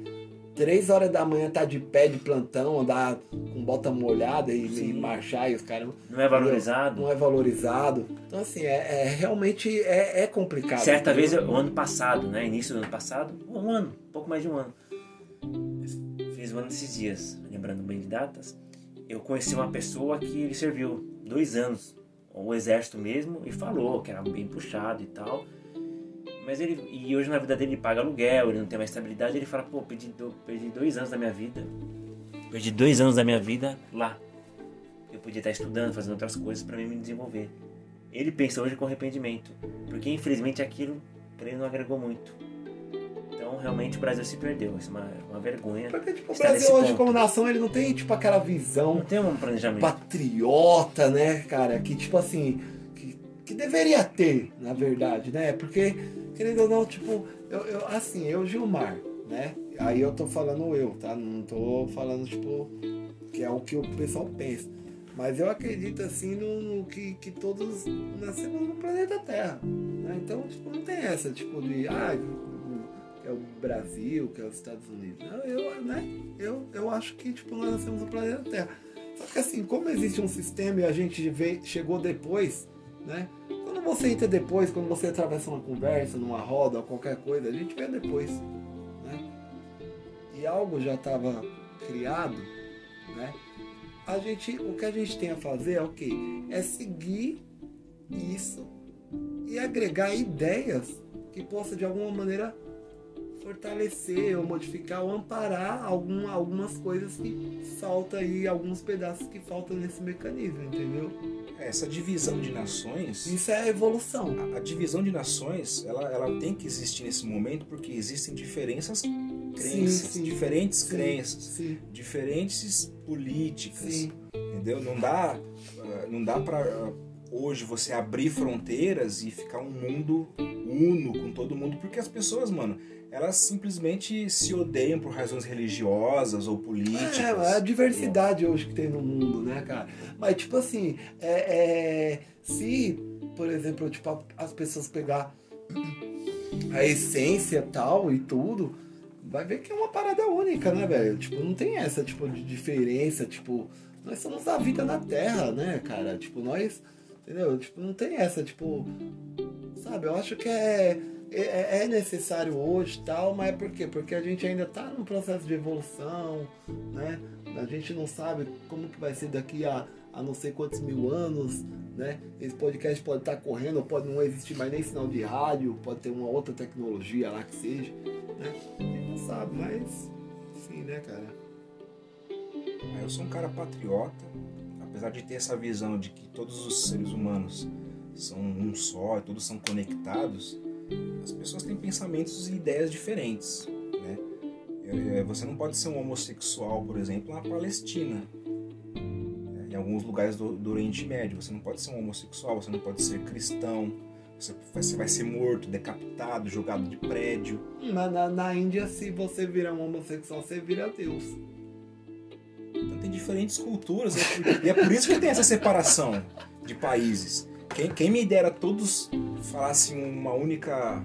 três horas da manhã tá de pé de plantão, andar com bota molhada e, e marchar e os caras. Não é valorizado. Não é valorizado. Então, assim, é, é realmente é, é complicado. Certa vez, o ano passado, né? Início do ano passado, um ano, pouco mais de um ano. Fiz ano desses dias, lembrando bem de datas. Eu conheci uma pessoa que ele serviu dois anos, o exército mesmo, e falou que era bem puxado e tal. Mas ele, e hoje na vida dele ele paga aluguel, ele não tem mais estabilidade. Ele fala: pô, perdi, do- perdi dois anos da minha vida, perdi dois anos da minha vida lá. Eu podia estar estudando, fazendo outras coisas para me desenvolver. Ele pensa hoje com arrependimento, porque infelizmente aquilo para ele não agregou muito. Então realmente o Brasil se perdeu, isso é uma, uma vergonha. Porque, tipo, o Brasil hoje, ponto. como nação, ele não tem, tipo, aquela visão Não tem um planejamento. patriota, né, cara? Que tipo assim. Que, que deveria ter, na verdade, né? Porque, querendo ou não, tipo, eu, eu- assim, eu, Gilmar, né? Aí eu tô falando eu, tá? Não tô falando, tipo, que é o que o pessoal pensa. Mas eu acredito, assim, no, no que, que todos nascemos no planeta Terra. Né? Então, tipo, não tem essa, tipo, de. Ah, é o Brasil, que é os Estados Unidos. Eu, né? Eu, eu acho que, tipo, nós nascemos no planeta Terra. Só que assim, como existe um sistema e a gente chegou depois, né? Quando você entra depois, quando você atravessa uma conversa, numa roda qualquer coisa, a gente vê depois, né? E algo já estava criado, né? A gente, o que a gente tem a fazer é o quê? É seguir isso e agregar ideias que possa de alguma maneira fortalecer ou modificar ou amparar algum, algumas coisas que falta aí, alguns pedaços que faltam nesse mecanismo, entendeu? Essa divisão de nações. Isso é evolução. A, a divisão de nações, ela, ela tem que existir nesse momento porque existem diferenças crenças, sim. diferentes Sim, crenças, Sim, diferentes políticas, sim. entendeu? Não dá, ah, não dá para hoje você abrir fronteiras e ficar um mundo uno com todo mundo, porque as pessoas, mano, elas simplesmente se odeiam por razões religiosas ou políticas. É, é a diversidade hoje que tem no mundo, né, cara? Mas, tipo assim, é, é, se, por exemplo, tipo, as pessoas pegar a essência tal e tudo, vai ver que é uma parada única, né, velho? Tipo, não tem essa, tipo, de diferença, tipo, nós somos a vida na Terra, né, cara? Tipo, nós, entendeu? Tipo, não tem essa, tipo, sabe? Eu acho que é, é, é necessário hoje tal, mas é por quê? Porque a gente ainda tá num processo de evolução, né? A gente não sabe como que vai ser daqui a, a não sei quantos mil anos, né? Esse podcast pode estar correndo, pode não existir mais nem sinal de rádio, pode ter uma outra tecnologia lá que seja, né? A gente não sabe, mas sim, né, cara? Eu sou um cara patriota, apesar de ter essa visão de que todos os seres humanos são um só, todos são conectados. As pessoas têm pensamentos e ideias diferentes, né? É, Você não pode ser um homossexual, por exemplo, na Palestina. É, Em alguns lugares do, do Oriente Médio, você não pode ser um homossexual, você não pode ser cristão. Você vai, ser morto, decapitado, jogado de prédio. Na, na, na Índia, se você virar um homossexual, você vira Deus. Então tem diferentes culturas é por- e é por isso que tem essa separação de países. Quem, quem me dera todos falassem uma única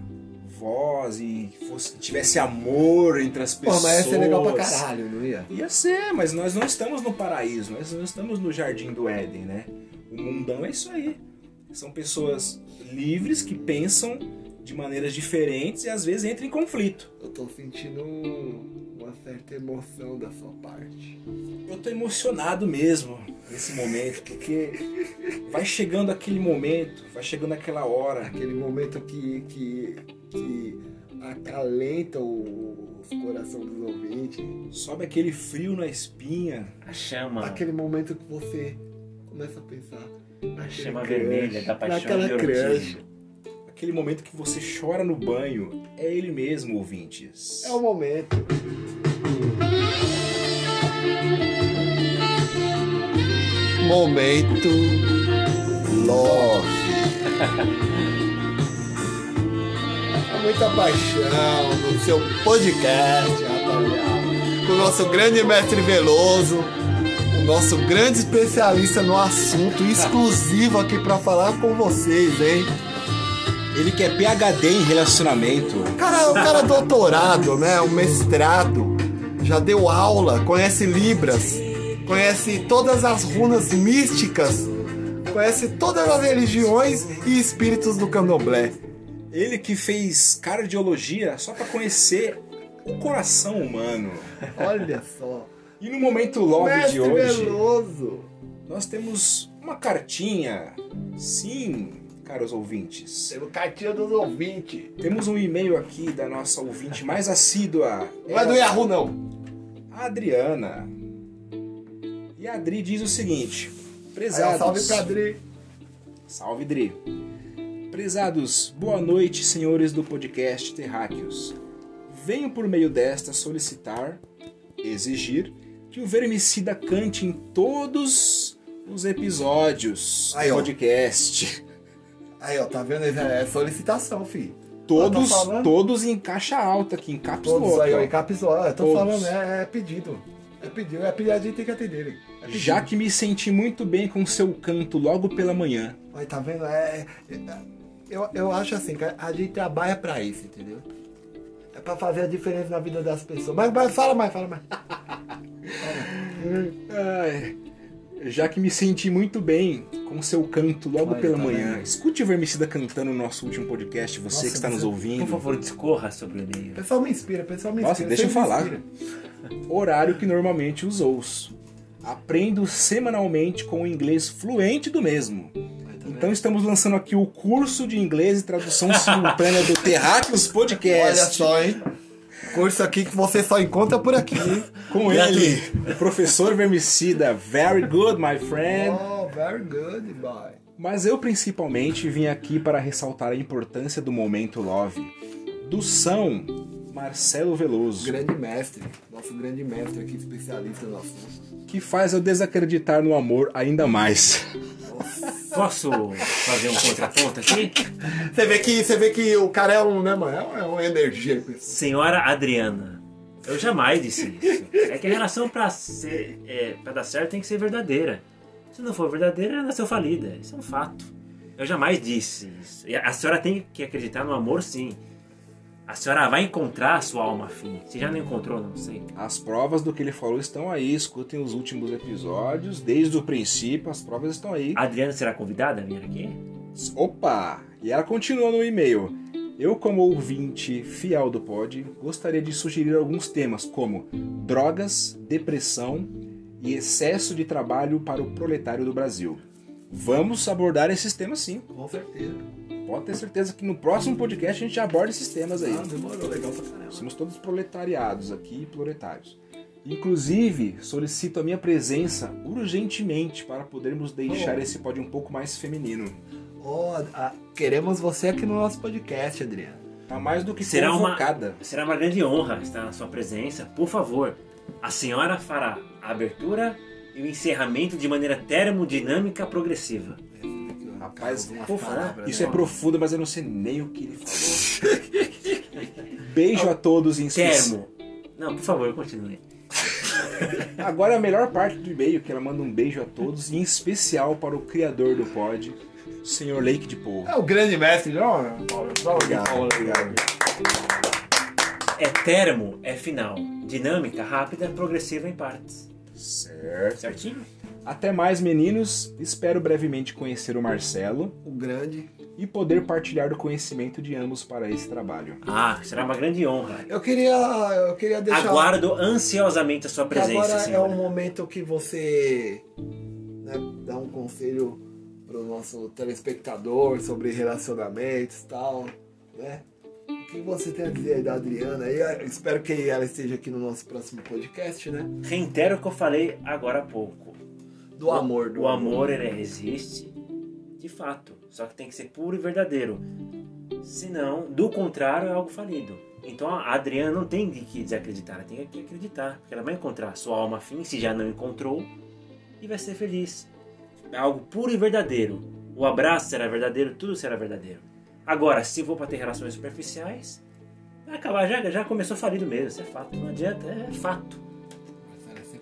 voz e fosse, tivesse amor entre as Pô, pessoas. mas ia ser legal pra caralho, não ia? Ia ser, mas nós não estamos no paraíso, nós não estamos no jardim do Éden, né? O mundão é isso aí. São pessoas livres que pensam de maneiras diferentes e às vezes entram em conflito. Eu tô sentindo uma certa emoção da sua parte. Eu tô emocionado mesmo nesse momento, porque vai chegando aquele momento, vai chegando aquela hora. Aquele momento que, que, que acalenta o- os corações dos ouvintes. Sobe aquele frio na espinha. A chama, Aquele momento que você começa a pensar. a naquele chama crush, vermelha da paixão naquela de crush. Aquele momento que você chora no banho. É ele mesmo, ouvintes. É o momento. Momento Love. [LAUGHS] É muita paixão no seu podcast, rapaziada. Com o nosso grande mestre Veloso, o nosso grande especialista no assunto, exclusivo aqui pra falar com vocês, hein? Ele que é PhD em relacionamento. Cara, o cara é doutorado, né? O mestrado já deu aula, conhece Libras, conhece todas as runas místicas, conhece todas as religiões e espíritos do candomblé. Ele que fez cardiologia só pra conhecer o coração humano. Olha só. E no momento love Mestre de hoje, Veloso. nós temos uma cartinha. Sim, caros ouvintes. Temos cartinha dos ouvintes. Temos um e-mail aqui da nossa ouvinte mais assídua. Não é do Yahoo, não. A Adriana. E a Adri diz o seguinte: Prezados. salve pra Adri. Salve, Dri. Prezados, boa noite, senhores do podcast Terráqueos. Venho por meio desta solicitar, exigir, que o Vermicida cante em todos os episódios Aí, do podcast. Aí, ó, tá vendo? É solicitação, filho. Todos, falando. todos em caixa alta aqui, em caps Todos lock, aí, ó, em caps lock. Eu tô Todos. falando, é, é pedido. É pedido, é pedido, a gente tem que atender. hein? É pedido. Já que me senti muito bem com seu canto logo pela manhã. Aí, tá vendo? É, é- eu, eu acho assim, a gente trabalha pra isso, entendeu? É pra fazer a diferença na vida das pessoas. Mas, mas fala mais, fala mais. [LAUGHS] Ai, já que me senti muito bem com seu canto logo Olha, pela tá manhã. vendo? Escute o Vermicida cantando no nosso último podcast, você Nossa, que está nos ouvindo. Por favor, discorra sobre e-mail. pessoal me inspira, pessoal me inspira. Nossa, deixa eu falar. Horário que normalmente os ouço. Aprendo semanalmente com o inglês fluente do mesmo. Tá? Então estamos lançando aqui o curso de inglês e tradução simultânea do Terráqueos Olha Podcast. só, hein? Curso aqui que você só encontra por aqui? Com ele, o professor Vermicida. Very good, my friend. Oh, very good, boy. Mas eu principalmente vim aqui para ressaltar a importância do momento love. Do São Marcelo Veloso, Grande mestre. Nosso grande mestre aqui, especialista no assunto. que faz eu desacreditar no amor ainda mais. Posso fazer um contraponto aqui? Você vê que, você vê que o cara é um, né, mano? É uma- É uma energia. Senhora Adriana, eu jamais disse isso. É que a relação pra, ser, é, pra dar certo tem que ser verdadeira. Se não for verdadeira, ela nasceu falida. Isso é um fato. Eu jamais disse isso. E a senhora tem que acreditar no amor, sim. A senhora vai encontrar a sua alma afim. Se já não encontrou, não sei. As provas do que ele falou estão aí, escutem os últimos episódios, desde o princípio, as provas estão aí. A Adriana será convidada a vir aqui? Opa! E ela continua no e-mail. Eu, como ouvinte fiel do pod, gostaria de sugerir alguns temas como drogas, depressão e excesso de trabalho para o proletário do Brasil. Vamos abordar esses temas sim. Com certeza. Pode ter certeza que no próximo podcast a gente aborda esses temas aí. Ah, demorou, legal pra caramba. Somos todos proletariados aqui, proletários. Inclusive, solicito a minha presença urgentemente para podermos deixar Oh. esse pod um pouco mais feminino. Ó, a- queremos você aqui no nosso podcast, Adriano. Tá mais do que Será uma- convocada. Será uma grande honra estar na sua presença. Por favor, a senhora fará a abertura e o encerramento de maneira termodinâmica progressiva. Rapaz, palavras, Isso né? é profundo, mas eu não sei nem o que ele falou. Beijo a todos em especial. Termo. Não, por favor, continue. Agora é a melhor parte do e-mail, que ela manda um beijo a todos, e em especial para o criador do pod, o senhor Lake de Paul. É o grande mestre, não? Paulo, Paulo, Obrigado, Paulo, obrigado. É termo, é final. Dinâmica, rápida, progressiva em partes. Certo. Certinho? Até mais, meninos. Espero brevemente conhecer o Marcelo O grande. e poder partilhar do conhecimento de ambos para esse trabalho. Ah, será uma grande honra. Eu queria, eu queria deixar. Aguardo ansiosamente a sua presença, agora é senhora. um momento que você né, dá um conselho pro nosso telespectador sobre relacionamentos e tal, né? O que você tem a dizer aí da Adriana? E eu espero que ela esteja aqui no nosso próximo podcast, né? Reitero o que eu falei agora há pouco. Do amor. Do o amor, ele existe, de fato. Só que tem que ser puro e verdadeiro. Senão, do contrário, é algo falido. Então a Adriana não tem que desacreditar, ela tem que acreditar. Porque ela vai encontrar sua alma afim, se já não encontrou, e vai ser feliz. É algo puro e verdadeiro. O abraço será verdadeiro, tudo será verdadeiro. Agora, se for para ter relações superficiais, vai acabar, já, já começou falido mesmo, isso é fato. Não adianta, é fato.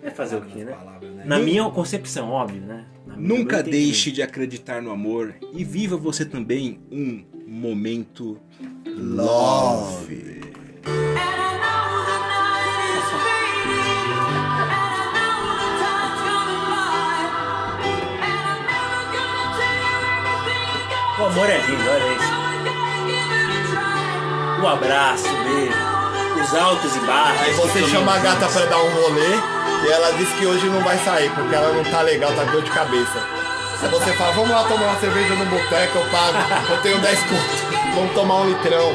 É fazer o quê, né? Palavras, né? Na minha concepção, óbvio, né? Nunca deixe de acreditar no amor e viva você também um momento love. O amor é lindo, olha isso. O abraço, o beijo, os altos e baixos. Aí você chama a gata para dar um rolê e ela disse que hoje não vai sair porque ela não tá legal, tá dor de cabeça. Aí você fala, vamos lá tomar uma cerveja no boteco, eu pago, eu tenho 10 contos, vamos tomar um litrão.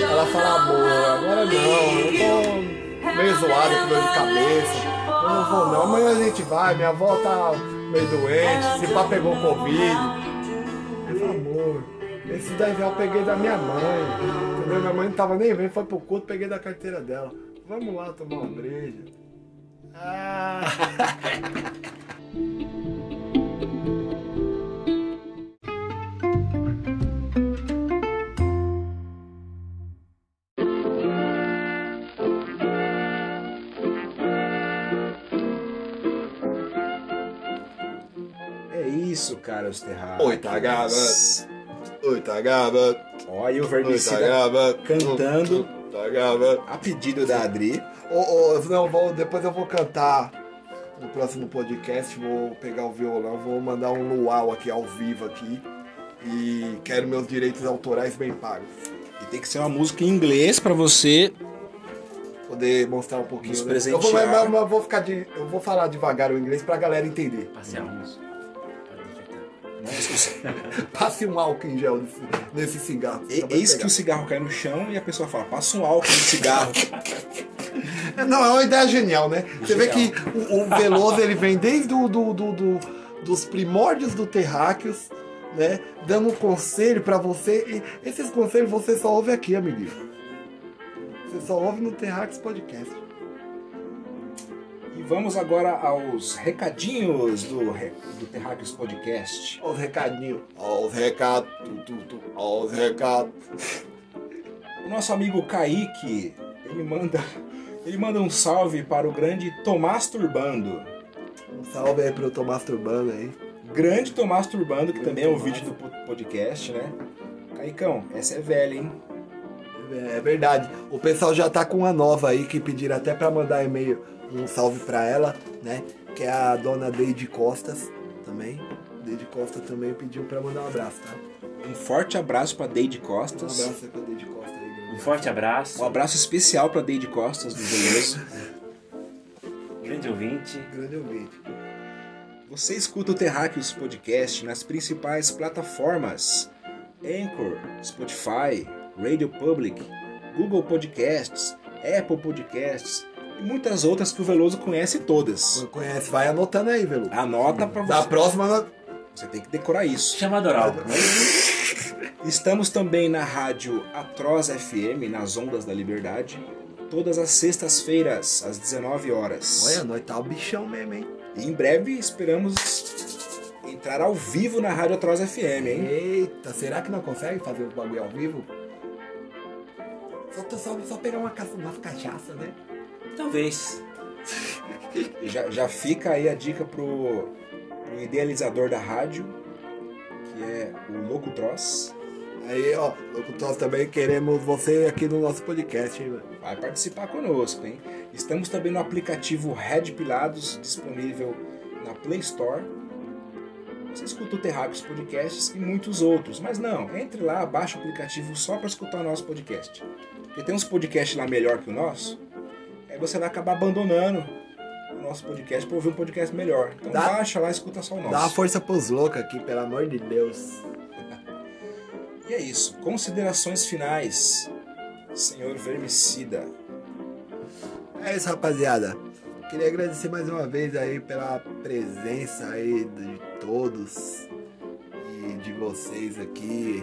Ela fala, amor, agora não, eu tô meio zoada com dor de cabeça. Eu não vou não, amanhã a gente vai, minha avó tá meio doente, se pá pegou Covid. Eu falo, amor, esse daí eu peguei da minha mãe. Entendeu? Minha mãe não tava nem vendo, foi pro culto, peguei da carteira dela. Vamos lá tomar uma breja. Ah. É isso, caros terráqueos. Oi, Tagaba. Oi, Tagaba. Olha o Vermicida Tagaba. cantando. Tagaba. a pedido da Adri. Ô, ô, não, vou, depois eu vou cantar no próximo podcast, vou pegar o violão, vou mandar um luau aqui ao vivo aqui. E quero meus direitos autorais bem pagos. E tem que ser uma música em inglês pra você. Poder mostrar um pouquinho. Nos né? Eu vou, presentear. mas- mas eu vou ficar de, eu vou falar devagar o inglês pra galera entender. Passear uns. [LAUGHS] Passe um álcool em gel nesse, cigarro. E- Eis que pegar. o cigarro cai no chão e a pessoa fala: passa um álcool no cigarro. [LAUGHS] Não, é uma ideia genial, né? Você vê Genial. que o, o Veloso ele vem desde do, do, do- do- dos primórdios do Terráqueos, né? Dando um conselho pra você. E esses conselhos você só ouve aqui, amiguinho. Você só ouve no Terráqueos Podcast. E vamos agora aos recadinhos do, do Terráqueos Podcast. Olha os recadinhos. Olha os recados. tu, tu, os recados. O nosso amigo Kaique, ele manda, ele manda um salve para o grande Tomás Turbando. Um salve aí pro Tomás Turbano aí. Grande Tomás Turbando, que Grande também é o Tomás. vídeo do po- podcast, né? Caicão, essa é velha, hein? É verdade. O pessoal já tá com uma nova aí que pediram até pra mandar e-mail um salve pra ela, né? Que é a dona Deide Costas também. Deide Costa também pediu pra mandar um abraço, tá? Um forte abraço para Deide Um Costas. abraço aí pra Deide Costa aí. Um grande. forte abraço. Um abraço especial para Deide Costas do Veloso. [LAUGHS] Grande ouvinte. Grande ouvinte. Você escuta o Terráqueos Podcast nas principais plataformas: Anchor, Spotify, Radio Public, Google Podcasts, Apple Podcasts e muitas outras que o Veloso conhece todas. Conhece, vai anotando aí, Velu. Anota para Da você. próxima, Você tem que decorar isso. Chamado oral. [LAUGHS] Estamos também na rádio Atroz FM, nas Ondas da Liberdade, todas as sextas-feiras, às 19 horas. olha, nós tá o bichão mesmo, hein? E em breve esperamos entrar ao vivo na rádio Atroz FM, hein? Eita, será que não consegue fazer os bagulho ao vivo? Só, só, só pegar uma, umas cachaça, né? Talvez. [LAUGHS] Já, já fica aí a dica pro, pro idealizador da rádio, que é o Louco Troz. Aí, ó, locutores também queremos você aqui no nosso podcast, hein? Vai participar conosco, hein? Estamos também no aplicativo Red Pilados, disponível na Play Store. Você escuta o Terráqueos Podcasts e muitos outros, mas não, entre lá, baixa o aplicativo só para escutar o nosso podcast. Porque tem uns podcasts lá melhor que o nosso, aí você vai acabar abandonando o nosso podcast para ouvir um podcast melhor. Então Dá- baixa lá e escuta só o nosso. Dá uma força pros loucos aqui, pelo amor de Deus. E é isso. Considerações finais, senhor Vermicida. É isso, rapaziada. Queria agradecer mais uma vez aí pela presença aí de todos e de vocês aqui.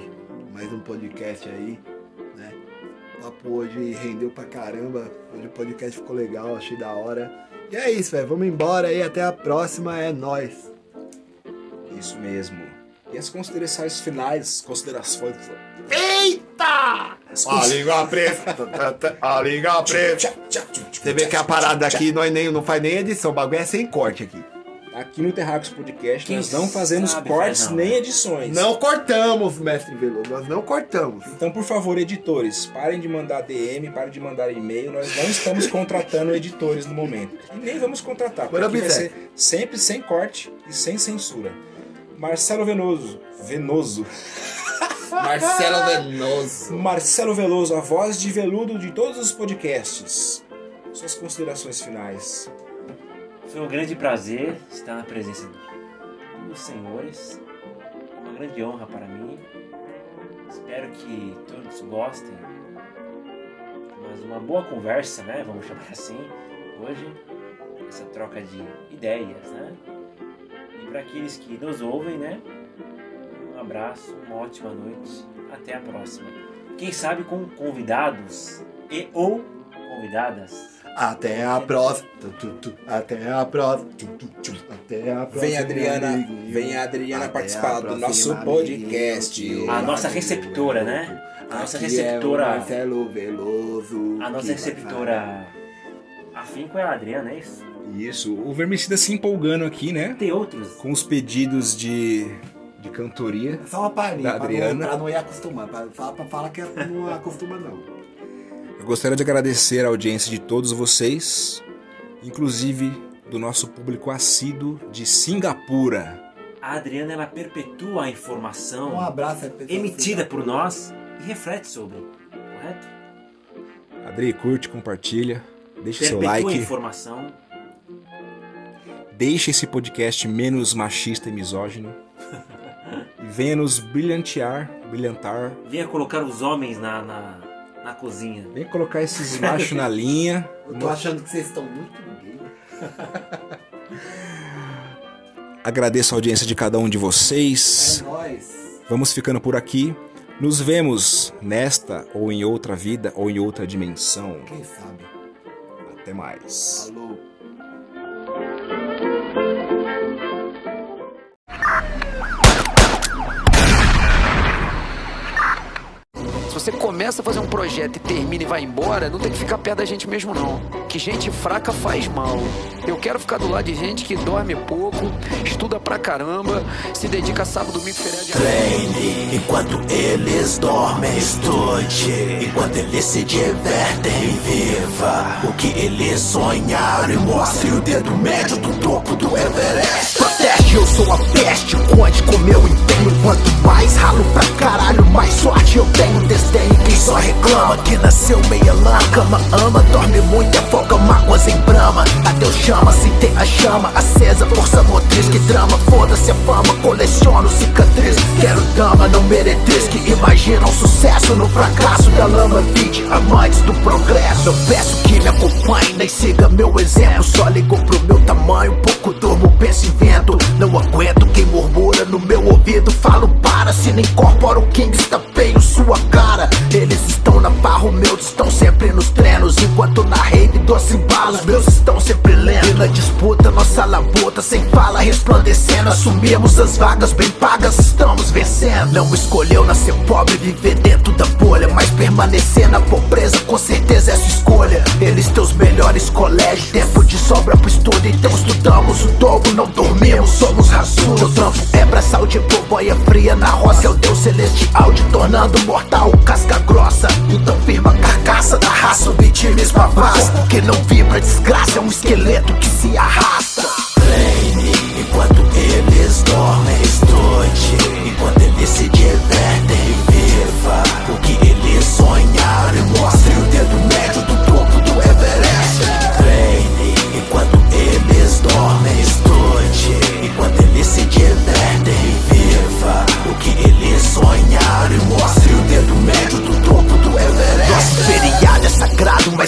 Mais um podcast aí, papo hoje rendeu pra caramba. Hoje o podcast ficou legal, achei da hora. E é isso, velho. Vamos embora aí. Até a próxima. É nóis. Isso mesmo. E as considerações finais, considerações. Eita! [LAUGHS] A língua preta. A língua preta. Você vê que a parada aqui nós nem, não faz nem edição. O bagulho é sem corte aqui. Aqui no Terráqueos Podcast Quem nós não fazemos sabe cortes não, nem né? edições. Não cortamos, mestre Veloso. Nós não cortamos. Então, por favor, editores, parem de mandar DM, parem de mandar e-mail. Nós não estamos contratando editores no momento. E nem vamos contratar, porque aqui vai ser sempre sem corte e sem censura. Marcelo Venoso. Venoso. [LAUGHS] Marcelo Venoso. Marcelo Veloso, a voz de veludo de todos os podcasts. Suas considerações finais. Foi um grande prazer estar na presença dos senhores. Uma grande honra para mim. Espero que todos gostem. Mas uma boa conversa, né? Vamos chamar assim, hoje. Essa troca de ideias, né? E para aqueles que nos ouvem, né? Um abraço, uma ótima noite. Até a próxima. Quem sabe com convidados e ou convidadas. Até a próxima. Até a próxima. Até a próxima. Vem Adriana, vem a Adriana Até participar a do nosso podcast. A nossa receptora, né? A nossa Aqui receptora- É Marcelo Veloso. A nossa receptora afinco é a Adriana, é isso? Isso, o Vermicida se empolgando aqui, né? Tem outros? Com os pedidos de, de cantoria. Só uma palhinha, pra não, Adriana. pra não ir acostumando. Pra, fala, pra falar que não acostuma, não. Eu gostaria de agradecer a audiência de todos vocês, inclusive do nosso público assíduo de Singapura. A Adriana ela perpetua a informação Um abraço emitida por nós e reflete sobre, correto? Adri, curte, compartilha, deixa seu Perpetua a like, informação. deixe esse podcast menos machista e misógino. [LAUGHS] E venha nos brilhantear, brilhantar. Venha colocar os homens na, na, na cozinha. Vem colocar esses machos na linha. [LAUGHS] Eu tô achando que vocês estão muito gay. [LAUGHS] Agradeço a audiência de cada um de vocês. É nóis. Vamos ficando por aqui. Nos vemos nesta ou em outra vida ou em outra dimensão. Quem sabe? Até mais. Falou. Você começa a fazer um projeto e termina e vai embora, não tem que ficar perto da gente mesmo não. Que gente fraca faz mal. Eu quero ficar do lado de gente que dorme pouco, estuda pra caramba, se dedica sábado, domingo, feriado e Treine enquanto eles dormem, estude enquanto eles se divertem, viva o que eles sonharam e mostre o dedo médio do topo do Everest. Protege, eu sou a peste, conte com meu empenho. Quanto mais ralo pra caralho, mais sorte eu tenho. Desdenho quem só reclama que nasceu meia lã. Cama ama, dorme muito, afoga mágoas em brama. Adeus chama, se tem a chama acesa, força motriz que drama. Foda-se a fama, coleciono cicatriz. Quero dama, não meretriz que imaginam sucesso no fracasso da lama. Vide amantes do progresso. Eu peço que me acompanhe, nem siga meu exemplo. Só ligo pro meu tamanho, pouco durmo, penso em vento. Não aguento quem murmura no meu ouvido. Falo para, se não incorporo quem estapeio sua cara. Eles estão na barro, meus estão sempre nos treinos. Enquanto na rave doce embalos, meus estão sempre lendo. E na disputa, nossa labuta sem fala resplandecendo. Assumimos as vagas bem pagas, estamos vencendo. Não escolheu nascer pobre, viver dentro da bolha. Mas permanecer na pobreza, com certeza é sua escolha. Eles teus melhores colégios, tempo de sobra pro estudo. Então estudamos o dobro, não dormimos, somos raçudos. O trampo é braçal de boia fria na roça. É o Deus celestial te tornando mortal, casca grossa. Então firma a carcaça da raça, o vitimismo avassa. Que não vibra desgraça, é um esqueleto que se arrasta. Treine enquanto eles dormem, estude enquanto eles se divertem.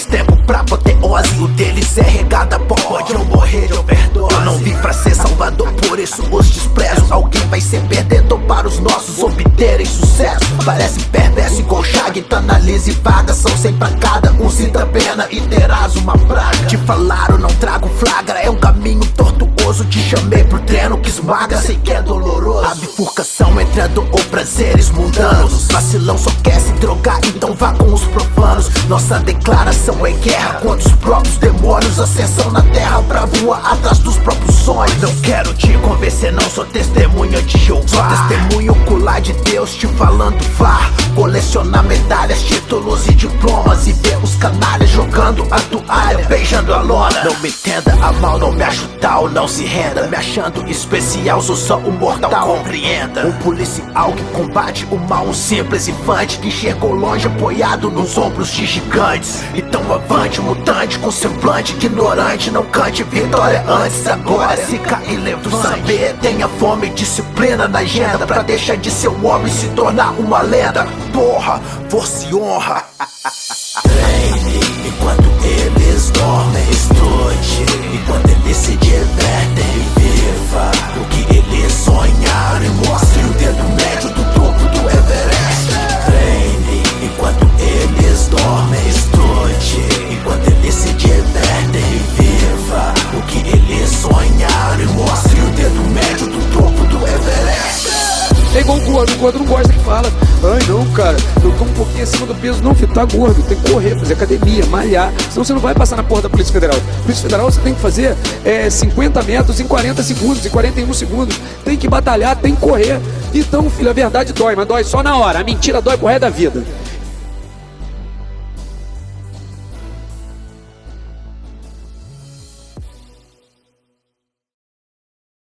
Tempo pra apoteose. O deles é regada pó, pode eu morrer de overdose. Eu não vim pra ser salvador, por isso os desprezo. Alguém vai ser perdedor para os nossos obterem sucesso. Parece perverso igual Shag, tá na lisa e vaga. São pra cada, um sinta pena e terás uma praga. Te falaram, não trago flagra, é um caminho tortuoso. Te chamei pro treino que esmaga, sei que é doloroso. A bifurcação entre a dor ou prazeres mundanos. Vacilão só quer se drogar, então vá com os profanos. Nossa declaração é guerra contra os próprios demônios. Ascensão na terra pra voar atrás dos próprios sonhos. Não quero te convencer, não sou testemunha de Jeová. Sou testemunho ocular de Deus te falando vá. Colecionar medalhas, títulos e diplomas. E ver os canalhas jogando a toalha. Beijando a lona. Não me entenda a mal, não me acho tal, não se renda. Me achando especial, sou só um mortal, compreenda. Um policial que combate o mal, um simples infante que enxergou longe apoiado nos ombros de gigantes. Então avante, mutante com semblante ignorante, não cante vitória antes agora. Se cair lento saber, tenha fome e disciplina na agenda pra deixar de ser um homem e se tornar uma lenda. Porra, força e honra. Treine enquanto eles dormem, estude enquanto eles se divertem. Gordo, o gordo não gosta que fala. Ai não, cara, eu tô um pouquinho acima do peso. Não, filho, tá gordo, tem que correr, fazer academia, malhar. Senão você não vai passar na porra da Polícia Federal. Polícia Federal você tem que fazer é, 50 metros em 40 segundos, em 41 segundos. Tem que batalhar, tem que correr. Então, filho, a verdade dói, mas dói só na hora. A mentira dói pro resto da vida.